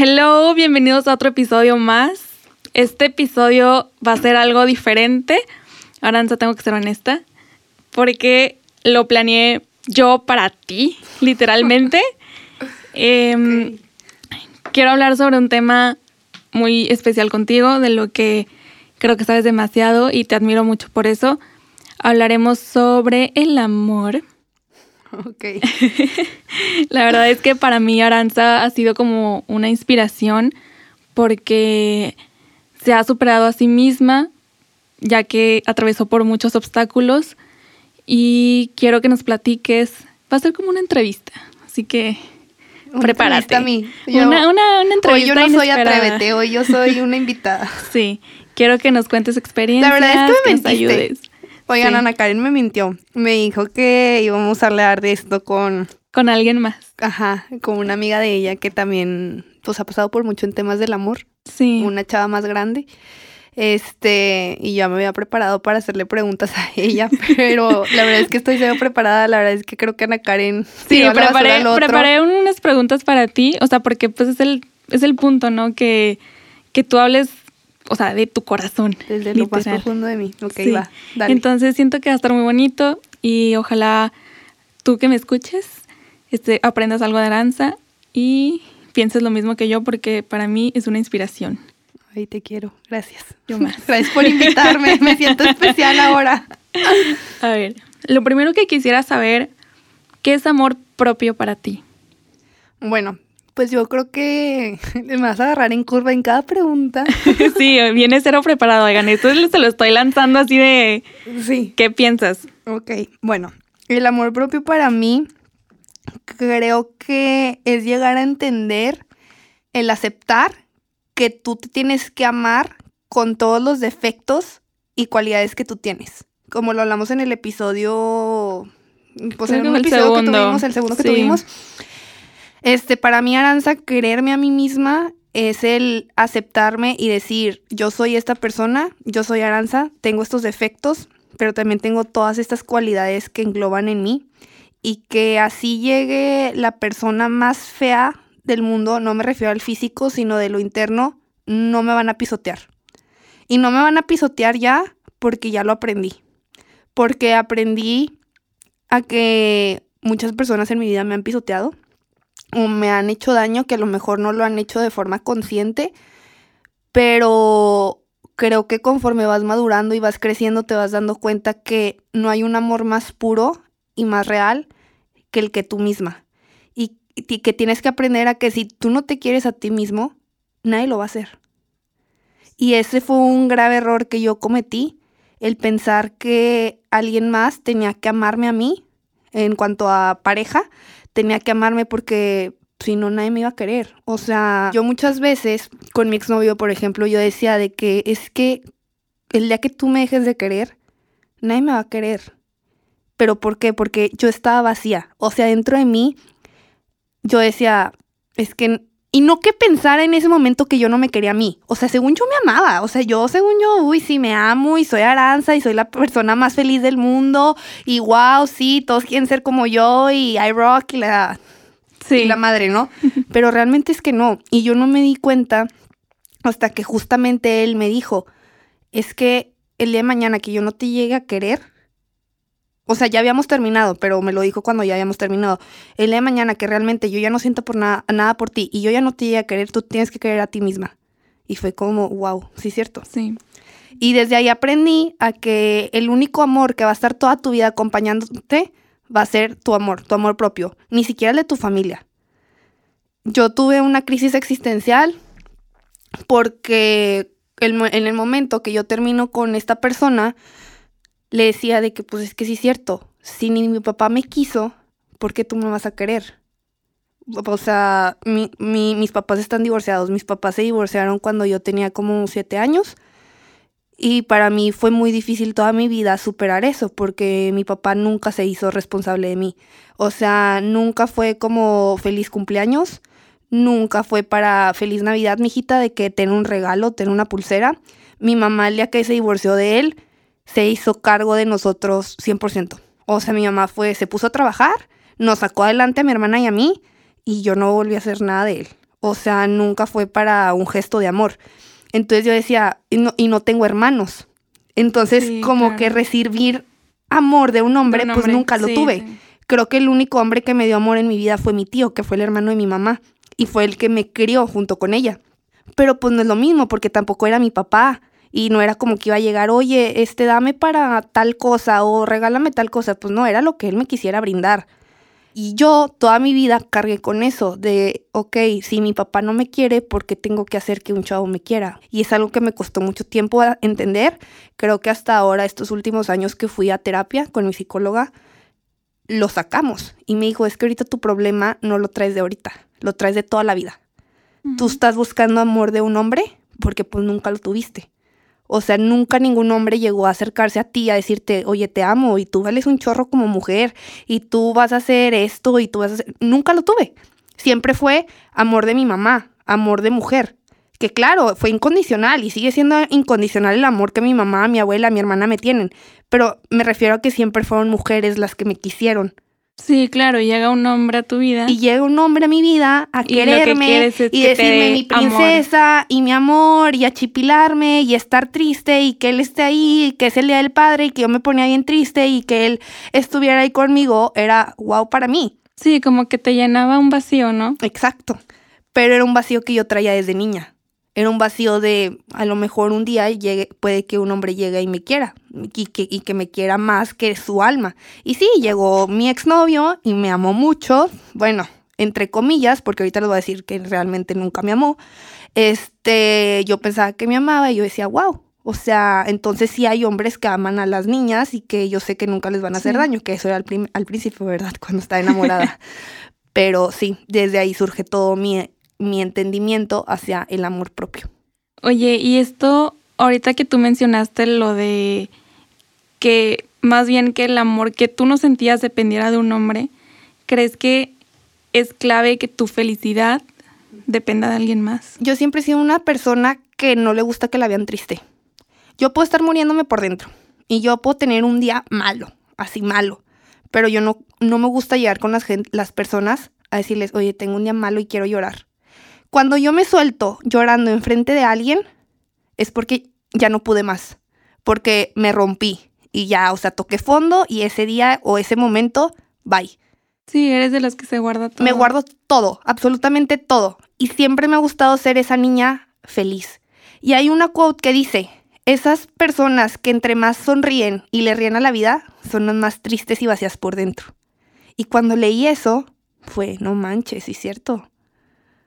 Hello, bienvenidos a otro episodio más. Este episodio va a ser algo diferente. Aranza, tengo que ser honesta, porque lo planeé yo para ti, literalmente. Em, quiero hablar sobre un tema muy especial contigo, de lo que creo que sabes demasiado y te admiro mucho por eso. Hablaremos sobre el amor. Ok. la verdad es que para mí Aranza ha sido como una inspiración porque se ha superado a sí misma, ya que atravesó por muchos obstáculos y quiero que nos platiques. Va a ser como una entrevista, así que prepárate. A mí. una, una, entrevista. Hoy yo no soy atrévete, hoy yo soy una invitada. sí, quiero que nos cuentes experiencias. La verdad es que me mentiste. ayudes. Oigan, Ana Karen me mintió. Me dijo que íbamos a hablar de esto con... Con alguien más. Ajá, con una amiga de ella que también pues ha pasado por mucho en temas del amor. Sí. Una chava más grande. Este, y ya me había preparado para hacerle preguntas a ella, pero la verdad es que estoy cero preparada, la verdad es que creo que Ana Karen Sí, preparé, preparé unas preguntas para ti, o sea, porque pues es el, es el punto, ¿no? Que, que tú hables o sea, de tu corazón. Desde lo más profundo de mí. Ok, va, dale. Entonces siento que va a estar muy bonito y ojalá tú que me escuches este, aprendas algo de danza y pienses lo mismo que yo porque para mí es una inspiración. Ay, te quiero. Gracias. Yo más. Gracias por invitarme. me siento especial ahora. A ver, lo primero que quisiera saber, ¿qué es amor propio para ti? Bueno, pues yo creo que me vas a agarrar en curva en cada pregunta. sí, viene cero preparado, oigan. Esto se lo estoy lanzando así de... Sí. ¿Qué piensas? Ok, bueno, el amor propio para mí creo que es llegar a entender el aceptar que tú te tienes que amar con todos los defectos y cualidades que tú tienes. Como lo hablamos en el episodio, pues en el episodio que tuvimos, el segundo que tuvimos este, para mí, Aranza, quererme a mí misma es el aceptarme y decir, yo soy esta persona, yo soy Aranza, tengo estos defectos, pero también tengo todas estas cualidades que engloban en mí y que así llegue la persona más fea del mundo, no me refiero al físico, sino de lo interno, no me van a pisotear. Y no me van a pisotear ya porque ya lo aprendí. Porque aprendí a que muchas personas en mi vida me han pisoteado o me han hecho daño que a lo mejor no lo han hecho de forma consciente, pero creo que conforme vas madurando y vas creciendo te vas dando cuenta que no hay un amor más puro y más real que el que tú misma. Y, que tienes que aprender a que si tú no te quieres a ti mismo, nadie lo va a hacer. Y ese fue un grave error que yo cometí, el pensar que alguien más tenía que amarme a mí en cuanto a pareja, tenía que amarme porque si no nadie me iba a querer. O sea, yo muchas veces con mi exnovio, por ejemplo, yo decía de que es que el día que tú me dejes de querer, nadie me va a querer. ¿Pero por qué? Porque yo estaba vacía. O sea, dentro de mí, yo decía, es que y no que pensara en ese momento que yo no me quería a mí. O sea, según yo me amaba. O sea, yo según yo, uy, sí me amo y soy Aranza y soy la persona más feliz del mundo. Y wow, sí, todos quieren ser como yo y I rock y la, sí. la madre, ¿no? Pero realmente es que no. Y yo no me di cuenta hasta que justamente él me dijo, es que el día de mañana que yo no te llegue a querer, o sea, ya habíamos terminado, pero me lo dijo cuando ya habíamos terminado. El día de mañana que realmente yo ya no siento por nada, nada por ti y yo ya no te llegué a querer, tú tienes que querer a ti misma. Y fue como, wow, sí, cierto. Sí. Y desde ahí aprendí a que el único amor que va a estar toda tu vida acompañándote va a ser tu amor, tu amor propio, ni siquiera el de tu familia. Yo tuve una crisis existencial porque en el momento que yo termino con esta persona, le decía de que pues es que sí es cierto, si ni mi papá me quiso, ¿por qué tú me vas a querer? o sea, mi, mi- mis papás están divorciados. Mis papás se divorciaron cuando yo tenía como siete años. Y para mí fue muy difícil toda mi vida superar eso, porque mi papá nunca se hizo responsable de mí. O sea, nunca fue como feliz cumpleaños, nunca fue para feliz Navidad, mijita, de que ten un regalo, ten una pulsera. Mi mamá, el día que se divorció de él, se hizo cargo de nosotros 100%. O sea, mi mamá fue, se puso a trabajar, nos sacó adelante a mi hermana y a mí, y yo no volví a hacer nada de él. O sea, nunca fue para un gesto de amor. Entonces yo decía, y no, y no tengo hermanos. Entonces, Sí, como claro. que recibir amor de un hombre, Un pues nunca lo sí, tuve. sí. Creo que el único hombre que me dio amor en mi vida fue mi tío, que fue el hermano de mi mamá, y fue el que me crió junto con ella. Pero pues no es lo mismo, porque tampoco era mi papá, y no era como que iba a llegar, oye, este, dame para tal cosa, o regálame tal cosa. Pues no, era lo que él me quisiera brindar. Y yo toda mi vida cargué con eso de, ok, si mi papá no me quiere, ¿por qué tengo que hacer que un chavo me quiera? Y es algo que me costó mucho tiempo entender. Creo que hasta ahora, estos últimos años que fui a terapia con mi psicóloga, lo sacamos. Y me dijo, es que ahorita tu problema no lo traes de ahorita, lo traes de toda la vida. Tú estás buscando amor de un hombre porque pues nunca lo tuviste. O sea, nunca ningún hombre llegó a acercarse a ti a decirte, oye, te amo y tú vales un chorro como mujer y tú vas a hacer esto y tú vas a hacer... Nunca lo tuve. Siempre fue amor de mi mamá, amor de mujer. Que claro, fue incondicional y sigue siendo incondicional el amor que mi mamá, mi abuela, mi hermana me tienen. Pero me refiero a que siempre fueron mujeres las que me quisieron. Sí, claro, llega un hombre a tu vida. Y llega un hombre a mi vida a Y lo que quererme y decirme mi princesa y mi amor y achipilarme y estar triste y que él esté ahí y que es el día del padre y que yo me ponía bien triste y que él estuviera ahí conmigo era wow para mí. Sí, como que te llenaba un vacío, ¿no? Exacto. Pero era un vacío que yo traía desde niña. Era un vacío de a lo mejor un día llegue, puede que un hombre llegue y me quiera y que, y que me quiera más que su alma. Y sí, llegó mi exnovio y me amó mucho. Bueno, entre comillas, porque ahorita les voy a decir que realmente nunca me amó. Este, yo pensaba que me amaba y yo decía, wow. O sea, entonces sí hay hombres que aman a las niñas y que yo sé que nunca les van a hacer Sí. daño, que eso era al, al principio, ¿verdad? Cuando estaba enamorada. Pero sí, desde ahí surge todo mi, mi entendimiento hacia el amor propio. Oye, y esto, ahorita que tú mencionaste lo de que más bien que el amor que tú no sentías dependiera de un hombre, ¿crees que es clave que tu felicidad dependa de alguien más? Yo siempre he sido una persona que no le gusta que la vean triste. Yo puedo estar muriéndome por dentro y yo puedo tener un día malo, así malo, pero yo no, no me gusta llegar con las, las personas a decirles, oye, tengo un día malo y quiero llorar. Cuando yo me suelto llorando enfrente de alguien, es porque ya no pude más, porque me rompí y ya, o sea, toqué fondo y ese día o ese momento, bye. Sí, eres de las que se guarda todo. Me guardo todo, absolutamente todo. Y siempre me ha gustado ser esa niña feliz. Y hay una quote que dice, esas personas que entre más sonríen y le ríen a la vida son las más tristes y vacías por dentro. Y cuando leí eso, fue, no manches, sí es cierto.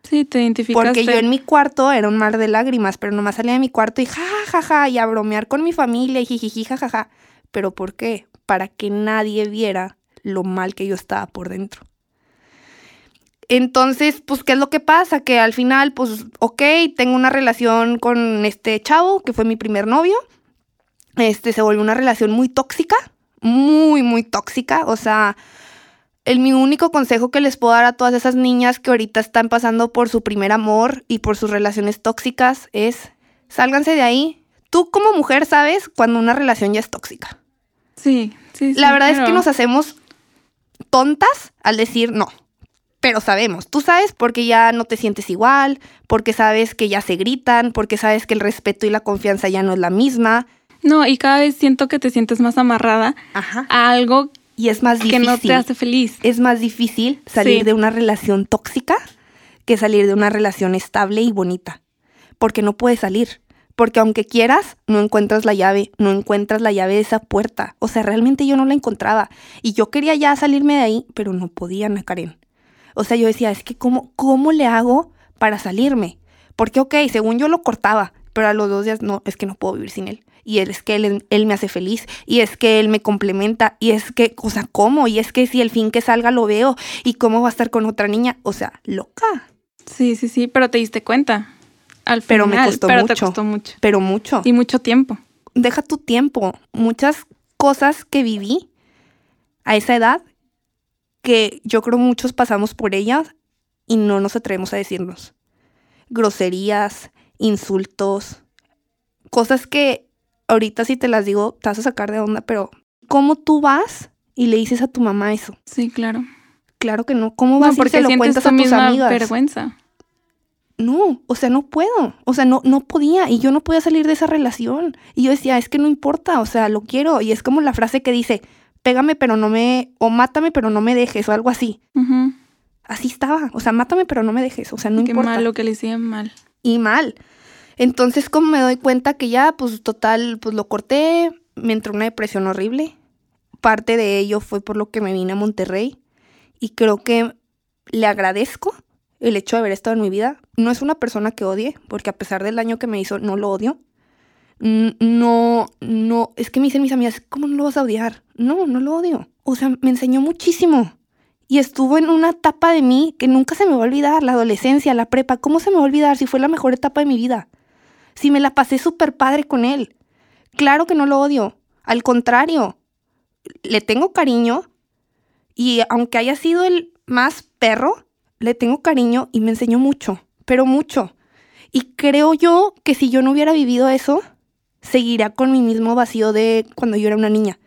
Sí, te identificaste. Porque yo en mi cuarto era un mar de lágrimas, pero nomás salía de mi cuarto y ja, ja, ja, y a bromear con mi familia y jijiji, ja, ja, ja. ¿Pero por qué? Para que nadie viera lo mal que yo estaba por dentro. Entonces, pues, ¿qué es lo que pasa? Que al final, pues, ok, tengo una relación con este chavo, que fue mi primer novio. Este, se volvió una relación muy tóxica, muy, muy tóxica. O sea, el mi único consejo que les puedo dar a todas esas niñas que ahorita están pasando por su primer amor y por sus relaciones tóxicas es, sálganse de ahí. Tú como mujer sabes cuando una relación ya es tóxica. Sí, sí, sí. La verdad es que nos hacemos tontas al decir no. Pero sabemos, tú sabes porque ya no te sientes igual, porque sabes que ya se gritan, porque sabes que el respeto y la confianza ya no es la misma. No, y cada vez siento que te sientes más amarrada Ajá. a algo Y es más que difícil. no te hace feliz. Es más difícil salir Sí. de una relación tóxica que salir de una relación estable y bonita. Porque no puedes salir. Porque aunque quieras, no encuentras la llave, no encuentras la llave de esa puerta. O sea, realmente yo no la encontraba. Y yo quería ya salirme de ahí, pero no podía, Ana Karen. O sea, yo decía, es que ¿cómo, cómo le hago para salirme? Porque, ok, según yo lo cortaba, pero a los dos días, no, es que no puedo vivir sin él. Y es que él, él, me hace feliz, y es que él me complementa, y es que, o sea, ¿cómo? Y es que si el fin que salga lo veo, y cómo va a estar con otra niña, o sea, loca. Sí, sí, sí, pero te diste cuenta. Al pero final, me costó pero mucho. te costó mucho. Pero mucho. Y mucho tiempo. Deja tu tiempo. Muchas cosas que viví a esa edad que yo creo muchos pasamos por ellas y no nos atrevemos a decirnos. Groserías, insultos, cosas que ahorita si te las digo te vas a sacar de onda, pero ¿cómo tú vas y le dices a tu mamá eso? Sí, claro. Claro que no. ¿Cómo vas no, porque y se lo cuentas a tus misma amigas? vergüenza. No, o sea, no puedo. O sea, no, no podía. Y yo no podía salir de esa relación. Y yo decía, es que no importa, o sea, lo quiero. Y es como la frase que dice, pégame pero no me, o mátame pero no me dejes, o algo así. Uh -huh. Así estaba. O sea, mátame pero no me dejes. O sea, no Qué importa. mal lo que le hicieron mal. Y mal. Entonces, como me doy cuenta que ya, pues total, pues lo corté, me entró una depresión horrible. Parte de ello fue por lo que me vine a Monterrey. Y creo que le agradezco el hecho de haber estado en mi vida. No es una persona que odie, porque a pesar del daño que me hizo, no lo odio. No, no, es que me dicen mis amigas, ¿cómo no lo vas a odiar? No, no lo odio. O sea, me enseñó muchísimo. Y estuvo en una etapa de mí que nunca se me va a olvidar, la adolescencia, la prepa. ¿Cómo se me va a olvidar si fue la mejor etapa de mi vida? Si me la pasé súper padre con él. Claro que no lo odio. Al contrario, le tengo cariño. Y aunque haya sido el más perro, le tengo cariño y me enseñó mucho, pero mucho. Y creo yo que si yo no hubiera vivido eso, seguiría con mi mismo vacío de cuando yo era una niña.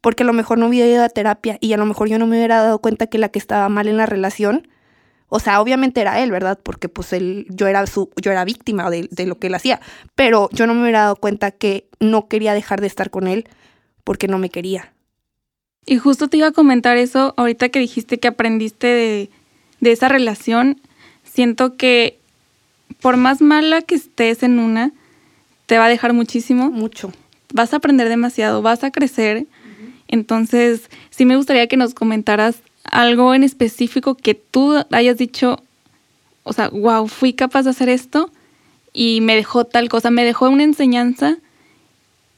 Porque a lo mejor no hubiera ido a terapia y a lo mejor yo no me hubiera dado cuenta que la que estaba mal en la relación, o sea, obviamente era él, ¿verdad? Porque pues él, yo era su, yo era víctima de, de lo que él hacía. Pero yo no me hubiera dado cuenta que no quería dejar de estar con él porque no me quería. Y justo te iba a comentar eso ahorita que dijiste que aprendiste de, de esa relación. Siento que por más mala que estés en una, te va a dejar muchísimo. Mucho. Vas a aprender demasiado, vas a crecer. Uh -huh. Entonces, sí me gustaría que nos comentaras algo en específico que tú hayas dicho, o sea, wow, fui capaz de hacer esto y me dejó tal cosa, me dejó una enseñanza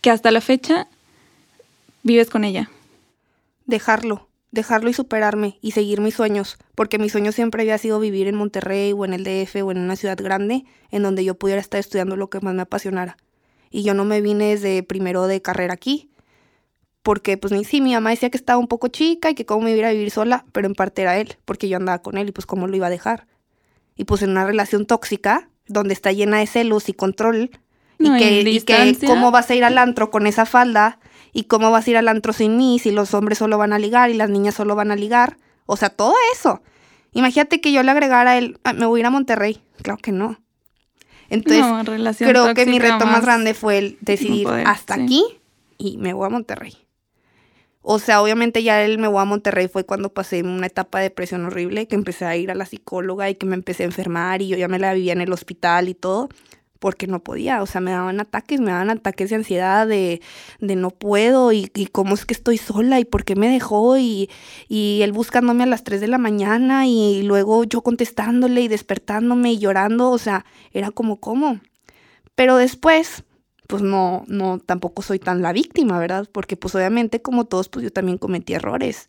que hasta la fecha vives con ella. Dejarlo, dejarlo y superarme y seguir mis sueños, porque mi sueño siempre había sido vivir en Monterrey o en el DF o en una ciudad grande en donde yo pudiera estar estudiando lo que más me apasionara. Y yo no me vine desde primero de carrera aquí, porque pues sí, mi mamá decía que estaba un poco chica y que cómo me iba a vivir sola, pero en parte era él, porque yo andaba con él y pues cómo lo iba a dejar. Y pues en una relación tóxica, donde está llena de celos y control, no, y, que, y que cómo vas a ir al antro con esa falda, y cómo vas a ir al antro sin mí, si los hombres solo van a ligar y las niñas solo van a ligar. O sea, todo eso. Imagínate que yo le agregara a él, ah, me voy a ir a Monterrey. Claro que no. Entonces, no, creo que mi reto más grande fue el decidir poder, hasta sí. aquí y me voy a Monterrey. O sea, obviamente ya el me voy a Monterrey fue cuando pasé una etapa de depresión horrible, que empecé a ir a la psicóloga y que me empecé a enfermar y yo ya me la vivía en el hospital y todo, porque no podía, o sea, me daban ataques, me daban ataques de ansiedad, de, de no puedo y, y, cómo es que estoy sola y por qué me dejó y, y él buscándome a las 3 de la mañana y luego yo contestándole y despertándome y llorando, o sea, era como, ¿cómo? Pero después pues no, no, tampoco soy tan la víctima, ¿verdad? Porque pues obviamente como todos, pues yo también cometí errores.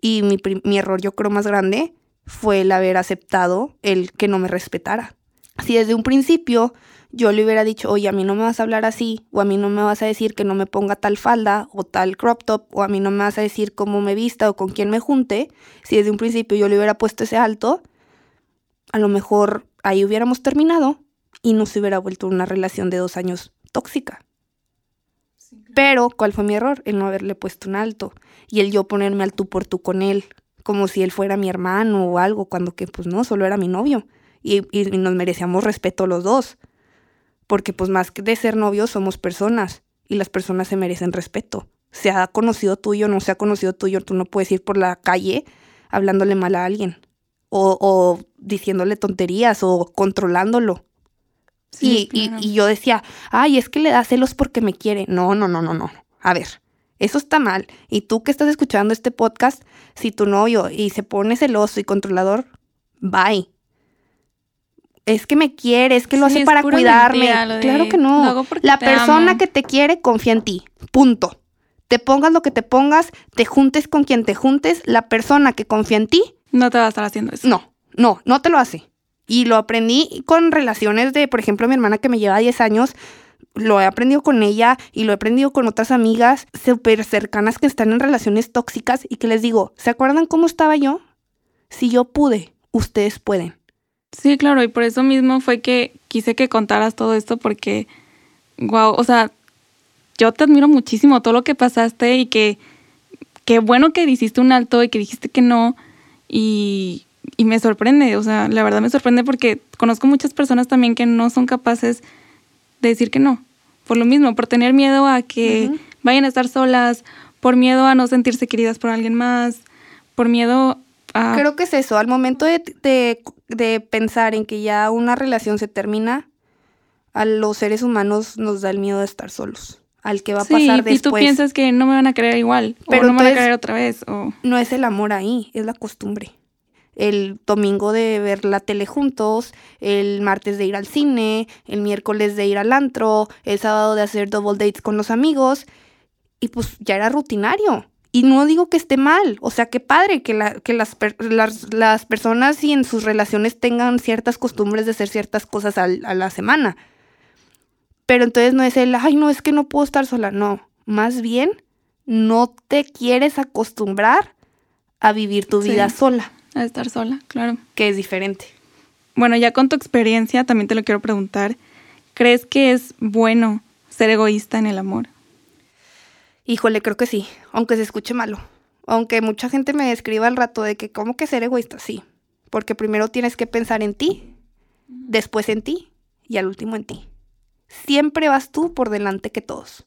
Y mi, mi error yo creo más grande fue el haber aceptado el que no me respetara. Si desde un principio yo le hubiera dicho, oye, a mí no me vas a hablar así, o a mí no me vas a decir que no me ponga tal falda o tal crop top, o a mí no me vas a decir cómo me vista o con quién me junte, si desde un principio yo le hubiera puesto ese alto, a lo mejor ahí hubiéramos terminado y no se hubiera vuelto una relación de dos años tóxica. Sí, claro. Pero, ¿cuál fue mi error? El no haberle puesto un alto y el yo ponerme al tú por tú con él, como si él fuera mi hermano o algo, cuando que pues no, solo era mi novio y, y nos merecíamos respeto los dos, porque pues más que de ser novios somos personas y las personas se merecen respeto. Se ha conocido tuyo, no se ha conocido tuyo, tú no puedes ir por la calle hablándole mal a alguien o, o diciéndole tonterías o controlándolo. Sí, y, claro. y, y, yo decía, ay, es que le da celos porque me quiere. No, no, no, no, no. A ver, eso está mal. Y tú que estás escuchando este podcast, si tu novio y se pone celoso y controlador, bye. es que me quiere, es que lo Sí, hace para cuidarme. mentira, claro que "Lo no. La persona amo". que te quiere confía en ti. Punto. Te pongas lo que te pongas, te juntes con quien te juntes, la persona que confía en ti, No te va a estar haciendo eso. no, no, no te lo hace. Y lo aprendí con relaciones de, por ejemplo, mi hermana que me lleva 10 años, lo he aprendido con ella y lo he aprendido con otras amigas súper cercanas que están en relaciones tóxicas y que les digo, ¿se acuerdan cómo estaba yo? Si yo pude, ustedes pueden. Sí, claro, y por eso mismo fue que quise que contaras todo esto porque, wow, o sea, yo te admiro muchísimo todo lo que pasaste y que qué bueno que hiciste un alto y que dijiste que no y, y me sorprende, o sea, la verdad me sorprende porque conozco muchas personas también que no son capaces de decir que no, por lo mismo, por tener miedo a que vayan a estar solas, por miedo a no sentirse queridas por alguien más, por miedo a... Creo que es eso, al momento de, de- de pensar en que ya una relación se termina, a los seres humanos nos da el miedo de estar solos, al que va a Sí, pasar y tú después. piensas que no me van a querer igual, Pero o no me van a querer otra vez, o... no es el amor ahí, es la costumbre. El domingo de ver la tele juntos, el martes de ir al cine, el miércoles de ir al antro, el sábado de hacer double dates con los amigos, y pues ya era rutinario. Y no digo que esté mal, o sea, qué padre que, la- que las, per- las, las personas y en sus relaciones tengan ciertas costumbres de hacer ciertas cosas al- a la semana. Pero entonces no es el, ay, no, es que no puedo estar sola, no. Más bien, no te quieres acostumbrar a vivir tu Sí. vida sola, a estar sola, claro. que es diferente. Bueno, ya con tu experiencia también te lo quiero preguntar. ¿Crees que es bueno ser egoísta en el amor? Híjole, creo que sí, aunque se escuche malo. Aunque mucha gente me escriba al rato de que, ¿cómo que ser egoísta? Sí, porque primero tienes que pensar en ti, después en ti y al último en ti. Siempre vas tú por delante que todos.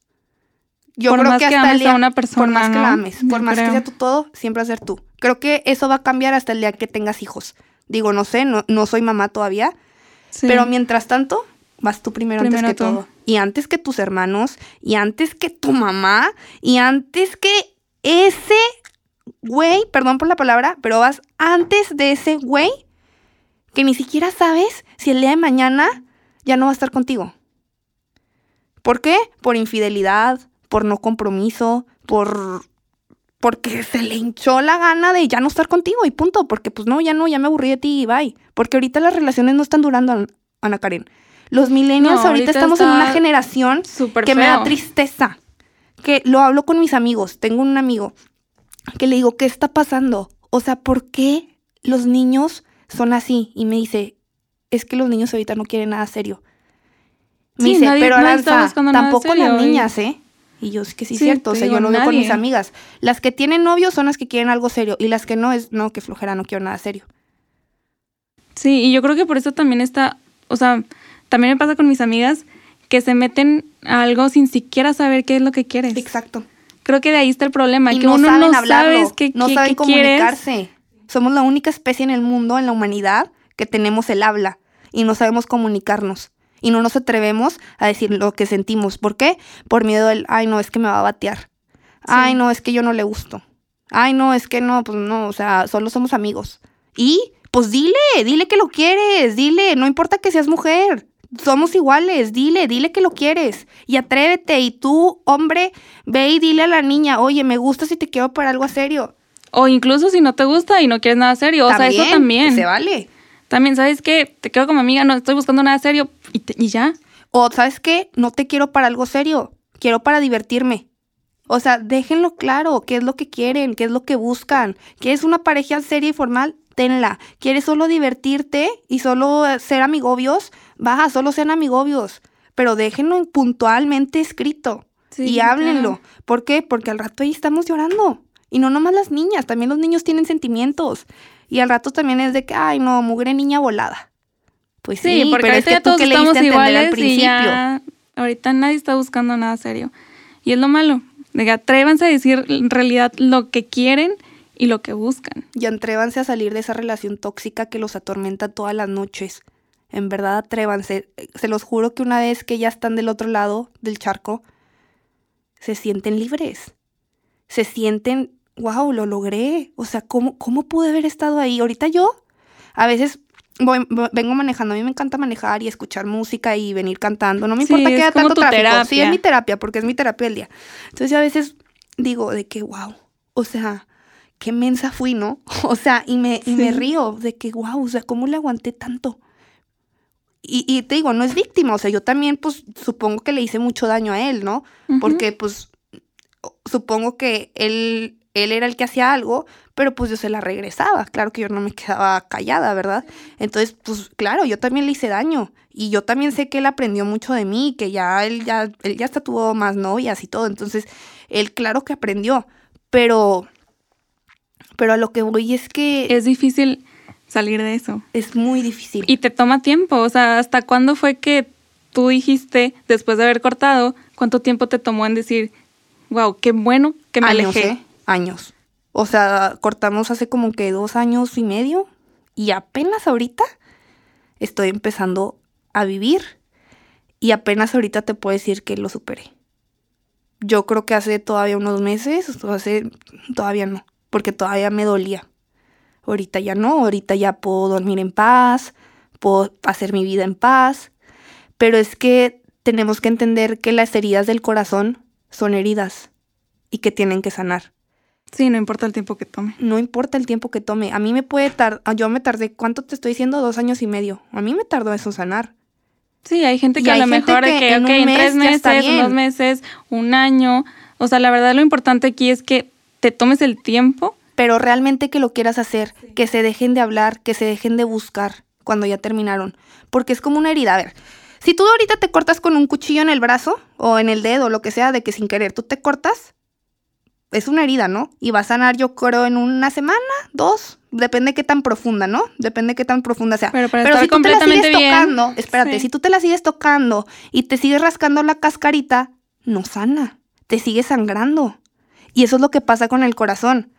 Yo Por creo más que que hasta el ames a día, una por persona, más que ¿no? la ames, por Yo más que sea tu todo, siempre ser tú. Creo que eso va a cambiar hasta el día que tengas hijos. Digo, no sé, no, no soy mamá todavía, Sí. pero mientras tanto, vas tú primero, Primero antes que tú. todo. Y antes que tus hermanos, y antes que tu mamá, y antes que ese güey, perdón por la palabra, pero vas antes de ese güey que ni siquiera sabes si el día de mañana ya no va a estar contigo. ¿Por qué? Por infidelidad, por no compromiso, por porque se le hinchó la gana de ya no estar contigo y punto, porque pues no, ya no, ya me aburrí de ti y bye. Porque ahorita las relaciones no están durando, An- Ana Karen. Los millennials No, ahorita, ahorita estamos en una generación que me da tristeza. Que lo hablo con mis amigos. Tengo un amigo que le digo, ¿qué está pasando? O sea, ¿por qué los niños son así? Y me dice, es que los niños ahorita no quieren nada serio. Me Sí, dice, pero Aranza, tampoco las niñas, ¿eh? Y yo, es que sí, es Sí, cierto. O sea, digo, yo lo veo con mis nadie. amigas. Las que tienen novio son las que quieren algo serio. Y las que no es, no, que flojera, no quiero nada serio. Sí, y yo creo que por eso también está, o sea, también me pasa con mis amigas que se meten a algo sin siquiera saber qué es lo que quieres. Exacto. Creo que de ahí está el problema, y que no uno saben no hablarlo, no qué- saben qué quieres. comunicarse. Somos la única especie en el mundo, en la humanidad, que tenemos el habla y no sabemos comunicarnos. Y no nos atrevemos a decir lo que sentimos. ¿Por qué? Por miedo del, ay, no, es que me va a batear. Ay, no, es que yo no le gusto. Ay, no, es que no, pues no, o sea, solo somos amigos. Y, pues dile, dile que lo quieres, dile, no importa que seas mujer. Somos iguales, dile, dile que lo quieres. Y atrévete. Y tú, hombre, ve y dile a la niña, oye, me gusta si te quiero para algo serio. O incluso si no te gusta y no quieres nada serio, o sea, eso también. Se vale. También, ¿sabes qué? Te quedo como amiga, no estoy buscando nada serio y, te- y ya. O, ¿sabes qué? No te quiero para algo serio. Quiero para divertirme. O sea, déjenlo claro. ¿Qué es lo que quieren? ¿Qué es lo que buscan? ¿Quieres una pareja seria y formal? Tenla. ¿Quieres solo divertirte y solo eh, ser amigobios? Baja, solo sean amigobios. Pero déjenlo puntualmente escrito. Sí, y claro. háblenlo. ¿Por qué? Porque al rato ahí estamos llorando. Y no nomás las niñas, también los niños tienen sentimientos. Y al rato también es de que, ay, no, mugre niña volada. Pues sí, Sí, porque pero es que ya todos que estamos entender al iguales y principio. ya ahorita nadie está buscando nada serio. Y es lo malo, de que atrévanse a decir en realidad lo que quieren y lo que buscan. Y atrévanse a salir de esa relación tóxica que los atormenta todas las noches. En verdad, atrévanse. Se los juro que una vez que ya están del otro lado del charco, se sienten libres. Se sienten, wow, lo logré. O sea, ¿cómo, cómo pude haber estado ahí? Ahorita yo, a veces voy- voy- vengo manejando. A mí me encanta manejar y escuchar música y venir cantando. No me Sí, importa que haya tanto tráfico. Sí, es mi terapia, porque es mi terapia del día. Entonces yo a veces digo de que, wow, o sea, qué mensa fui, ¿no? O sea, y me, y me río de que, wow, o sea, ¿cómo le aguanté tanto? Y, y te digo, no es víctima, o sea, yo también, pues, supongo que le hice mucho daño a él, ¿no? Porque, pues, supongo que él, él era el que hacía algo, pero pues yo se la regresaba. Claro que yo no me quedaba callada, ¿verdad? Entonces, pues, claro, yo también le hice daño. Y yo también sé que él aprendió mucho de mí, que ya él ya, él ya hasta tuvo más novias y todo. Entonces, él claro que aprendió. Pero, pero a lo que voy es que Es difícil salir de eso. es muy difícil. Y te toma tiempo, o sea, ¿hasta cuándo fue que tú dijiste, después de haber cortado, cuánto tiempo te tomó en decir, wow, qué bueno que me años, alejé? ¿eh? Años. O sea, cortamos hace como que dos años y medio y apenas ahorita estoy empezando a vivir y apenas ahorita te puedo decir que lo superé. Yo creo que hace todavía unos meses, hace todavía no, porque todavía me dolía. Ahorita ya no, ahorita ya puedo dormir en paz, puedo hacer mi vida en paz, pero es que tenemos que entender que las heridas del corazón son heridas y que tienen que sanar. Sí, no importa el tiempo que tome. No importa el tiempo que tome. A mí me puede tardar, yo me tardé, ¿cuánto te estoy diciendo? Dos años y medio. A mí me tardó eso sanar. Sí, hay gente Y que a lo mejor que que, en un mes tres meses, dos meses, un año. O sea, la verdad lo importante aquí es que te tomes el tiempo. Pero realmente que lo quieras hacer, que se dejen de hablar, que se dejen de buscar cuando ya terminaron. Porque es como una herida. A ver, si tú ahorita te cortas con un cuchillo en el brazo o en el dedo, lo que sea, de que sin querer tú te cortas, es una herida, ¿no? Y va a sanar, yo creo, en una semana, dos. Depende qué tan profunda, ¿no? Depende qué tan profunda sea. Pero para estar si tú te la sigues bien, tocando, espérate, sí. si tú te la sigues tocando y te sigues rascando la cascarita, no sana, te sigue sangrando. Y eso es lo que pasa con el corazón.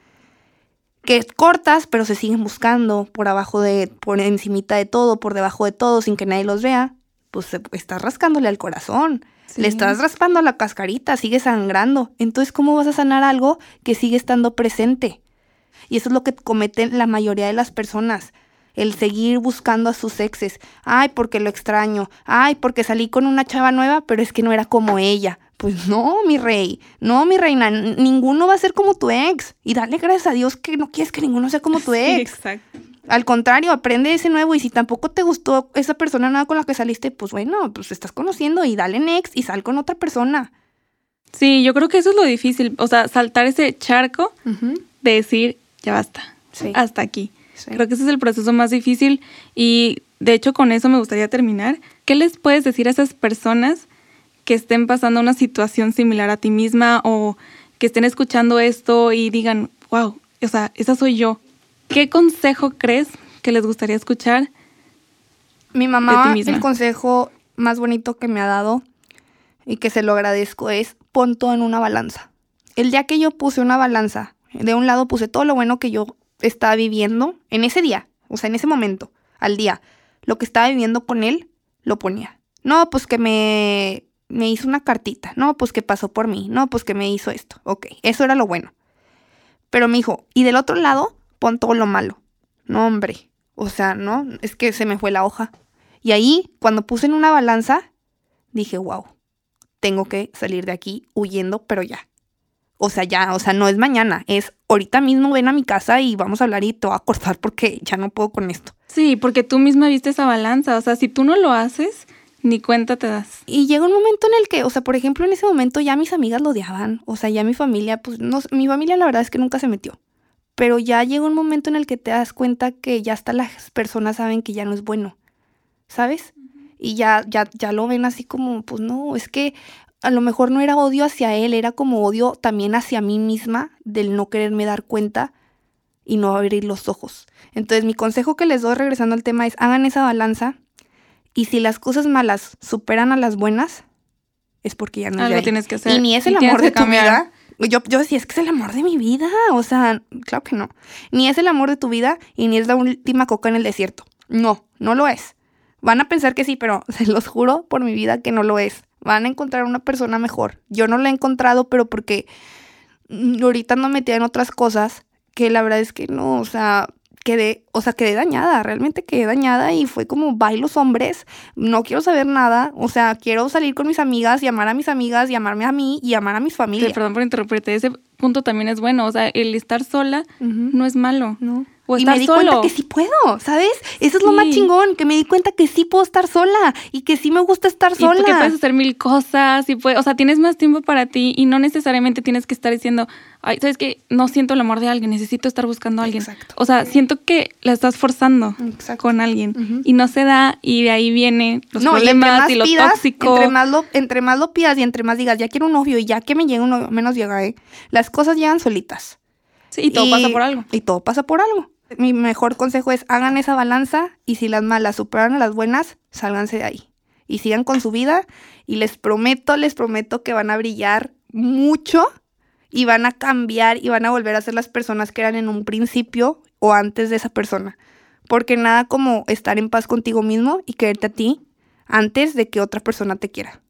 Que cortas, pero se siguen buscando por abajo de, por encimita de todo, por debajo de todo, sin que nadie los vea. Pues estás rascándole al corazón. Sí. Le estás raspando la cascarita, sigue sangrando. Entonces, ¿cómo vas a sanar algo que sigue estando presente? Y eso es lo que cometen la mayoría de las personas. El seguir buscando a sus exes. Ay, porque lo extraño. Ay, porque salí con una chava nueva, pero es que no era como ella. Pues no, mi rey. No, mi reina. Ninguno va a ser como tu ex. Y dale gracias a Dios que no quieres que ninguno sea como tu Sí, ex. exacto. Al contrario, aprende ese nuevo y si tampoco te gustó esa persona nueva con la que saliste, pues bueno, pues estás conociendo y dale next y sal con otra persona. Sí, yo creo que eso es lo difícil. O sea, saltar ese charco de decir, ya basta, Sí. hasta aquí. sí. Creo que ese es el proceso más difícil y de hecho con eso me gustaría terminar. ¿Qué les puedes decir a esas personas que estén pasando una situación similar a ti misma o que estén escuchando esto y digan, wow, o sea, esa soy yo? ¿Qué consejo crees que les gustaría escuchar? Mi mamá, ti misma. el consejo más bonito que me ha dado y que se lo agradezco es pon todo en una balanza. El día que yo puse una balanza, de un lado puse todo lo bueno que yo estaba viviendo en ese día, o sea, en ese momento, al día, lo que estaba viviendo con él, lo ponía. No, pues que me, me hizo una cartita, no, pues que pasó por mí, no, pues que me hizo esto, ok, eso era lo bueno. Pero me dijo, y del otro lado, pon todo lo malo. No, hombre, o sea, no, es que se me fue la hoja. Y ahí, cuando puse en una balanza, dije, wow, tengo que salir de aquí huyendo, pero ya. O sea, ya, o sea, no es mañana, es ahorita mismo ven a mi casa y vamos a hablar y te voy a cortar porque ya no puedo con esto. Sí, porque tú misma viste esa balanza. O sea, si tú no lo haces, ni cuenta te das. Y llega un momento en el que, o sea, por ejemplo, en ese momento ya mis amigas lo odiaban, o sea, ya mi familia, pues, no, mi familia la verdad es que nunca se metió. Pero ya llega un momento en el que te das cuenta que ya hasta las personas saben que ya no es bueno, ¿sabes? Y ya, ya, ya lo ven así como, pues no, es que a lo mejor no era odio hacia él, era como odio también hacia mí misma del no quererme dar cuenta y no abrir los ojos. Entonces mi consejo que les doy regresando al tema es hagan esa balanza y si las cosas malas superan a las buenas, es porque ya no Algo tienes que hacer. Y ni es el amor de tu vida. Yo, yo decía, es que es el amor de mi vida. O sea, claro que no. Ni es el amor de tu vida y ni es la última coca en el desierto. No, no lo es. Van a pensar que sí, pero se los juro por mi vida que no lo es. Van a encontrar una persona mejor. Yo no la he encontrado, pero porque ahorita no metía en otras cosas que la verdad es que no, o sea, quedé, o sea, quedé dañada, realmente quedé dañada y fue como, bye los hombres, no quiero saber nada, o sea, quiero salir con mis amigas y amar a mis amigas y amarme a mí y amar a mis familias. Sí, perdón por interrumpirte, ese punto también es bueno, o sea, el estar sola no es malo. No. O y me di solo. cuenta que sí puedo, ¿sabes? Eso es lo más Sí. chingón, que me di cuenta que sí puedo estar sola y que sí me gusta estar Y sola. que puedes hacer mil cosas y puedes, o sea, tienes más tiempo para ti y no necesariamente tienes que estar diciendo, ay, sabes que no siento el amor de alguien, necesito estar buscando a alguien. Exacto. O sea, siento que la estás forzando Exacto. con alguien Ujú. y no se da y de ahí viene los no, y problemas más y, lo pidas, tóxico. entre más lo, entre más lo pidas y entre más digas, ya quiero un novio y ya que me llegue un novio, menos llega, ¿eh? Las cosas llegan solitas. Sí, y todo pasa por algo. Y todo pasa por algo. Mi mejor consejo es hagan esa balanza y si las malas superan a las buenas, sálganse de ahí. Y sigan con su vida y les prometo, les prometo que van a brillar mucho y van a cambiar y van a volver a ser las personas que eran en un principio o antes de esa persona. Porque nada como estar en paz contigo mismo y quererte a ti antes de que otra persona te quiera.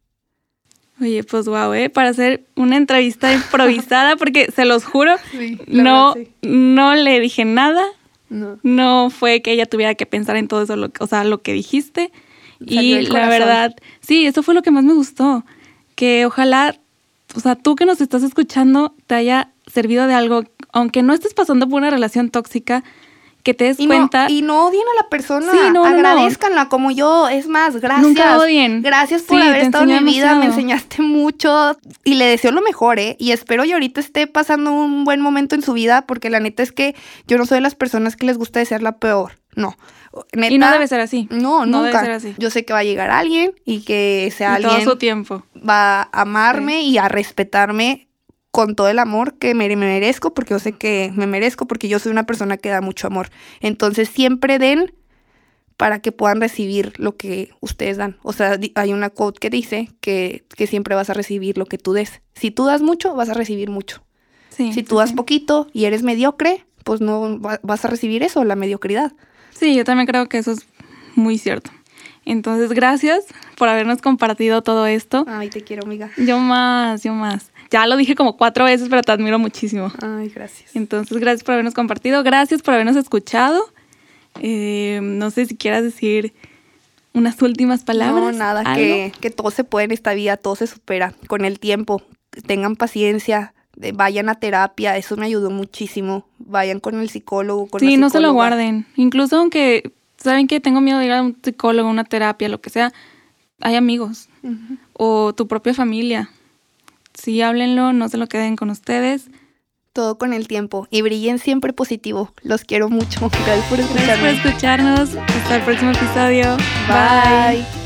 Oye, pues wow, ¿eh? Para hacer una entrevista improvisada, porque se los juro, no, verdad, no le dije nada, No. no fue que ella tuviera que pensar en todo eso, lo, o sea, lo que dijiste. Salió Y la verdad, sí, eso fue lo que más me gustó. Que ojalá, o sea, tú que nos estás escuchando, te haya servido de algo, aunque no estés pasando por una relación tóxica, que te des Y cuenta. no, y no odien a la persona, Sí, no, agradezcanla como yo, es más, gracias. Nunca odien. Gracias por Sí, haber estado en mi vida, me enseñaste mucho y le deseo lo mejor, ¿eh? Y espero y ahorita esté pasando un buen momento en su vida, porque la neta es que yo no soy de las personas que les gusta desear la peor, no. Neta, y no debe ser así. No, No nunca. debe ser así. Yo sé que va a llegar alguien y que sea Y todo alguien su tiempo. va a amarme y a respetarme con todo el amor que me, me merezco, porque yo sé que me merezco, porque yo soy una persona que da mucho amor. Entonces siempre den para que puedan recibir lo que ustedes dan. O sea, hay una quote que dice que, que siempre vas a recibir lo que tú des. Si tú das mucho, vas a recibir mucho. Sí, Si sí, tú das sí. poquito y eres mediocre, pues no va- vas a recibir eso, la mediocridad. Sí, yo también creo que eso es muy cierto. Entonces, gracias por habernos compartido todo esto. Ay, te quiero, amiga. Yo más, yo más. Ya lo dije como cuatro veces, pero te admiro muchísimo. Ay, gracias. Entonces, gracias por habernos compartido, gracias por habernos escuchado. Eh, no sé si quieras decir unas últimas palabras. No, nada, que, que todo se puede en esta vida, todo se supera con el tiempo. Tengan paciencia, de- vayan a terapia, eso me ayudó muchísimo. Vayan con el psicólogo, con la Sí, no se lo guarden. Incluso aunque saben que tengo miedo de ir a un psicólogo, una terapia, lo que sea, hay amigos o tu propia familia. Sí, háblenlo, no se lo queden con ustedes. Todo con el tiempo. Y brillen siempre positivo. Los quiero mucho. Gracias por Gracias por escucharme. escucharnos. Hasta el próximo episodio. Bye.